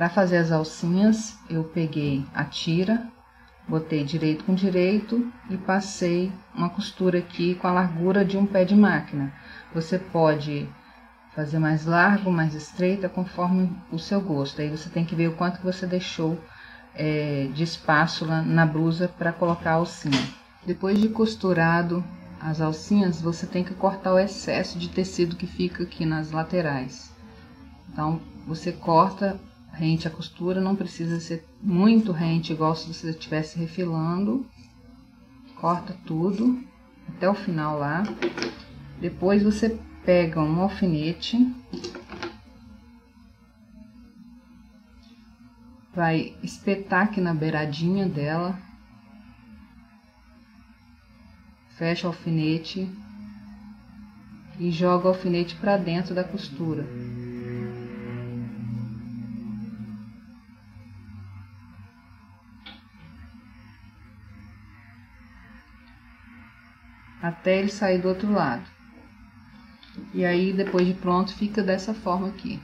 Para fazer as alcinhas, eu peguei a tira, botei direito com direito e passei uma costura aqui com a largura de um pé de máquina. Você pode fazer mais largo, mais estreita, conforme o seu gosto. Aí você tem que ver o quanto que você deixou é, de espaço lá na blusa para colocar a alcinha. Depois de costurado as alcinhas, você tem que cortar o excesso de tecido que fica aqui nas laterais. Então, você corta rente a costura, não precisa ser muito rente, igual se você estivesse refilando. Corta tudo até o final lá. Depois você pega um alfinete, vai espetar aqui na beiradinha dela, fecha o alfinete e joga o alfinete para dentro da costura. Até ele sair do outro lado. E aí, depois de pronto, fica dessa forma aqui.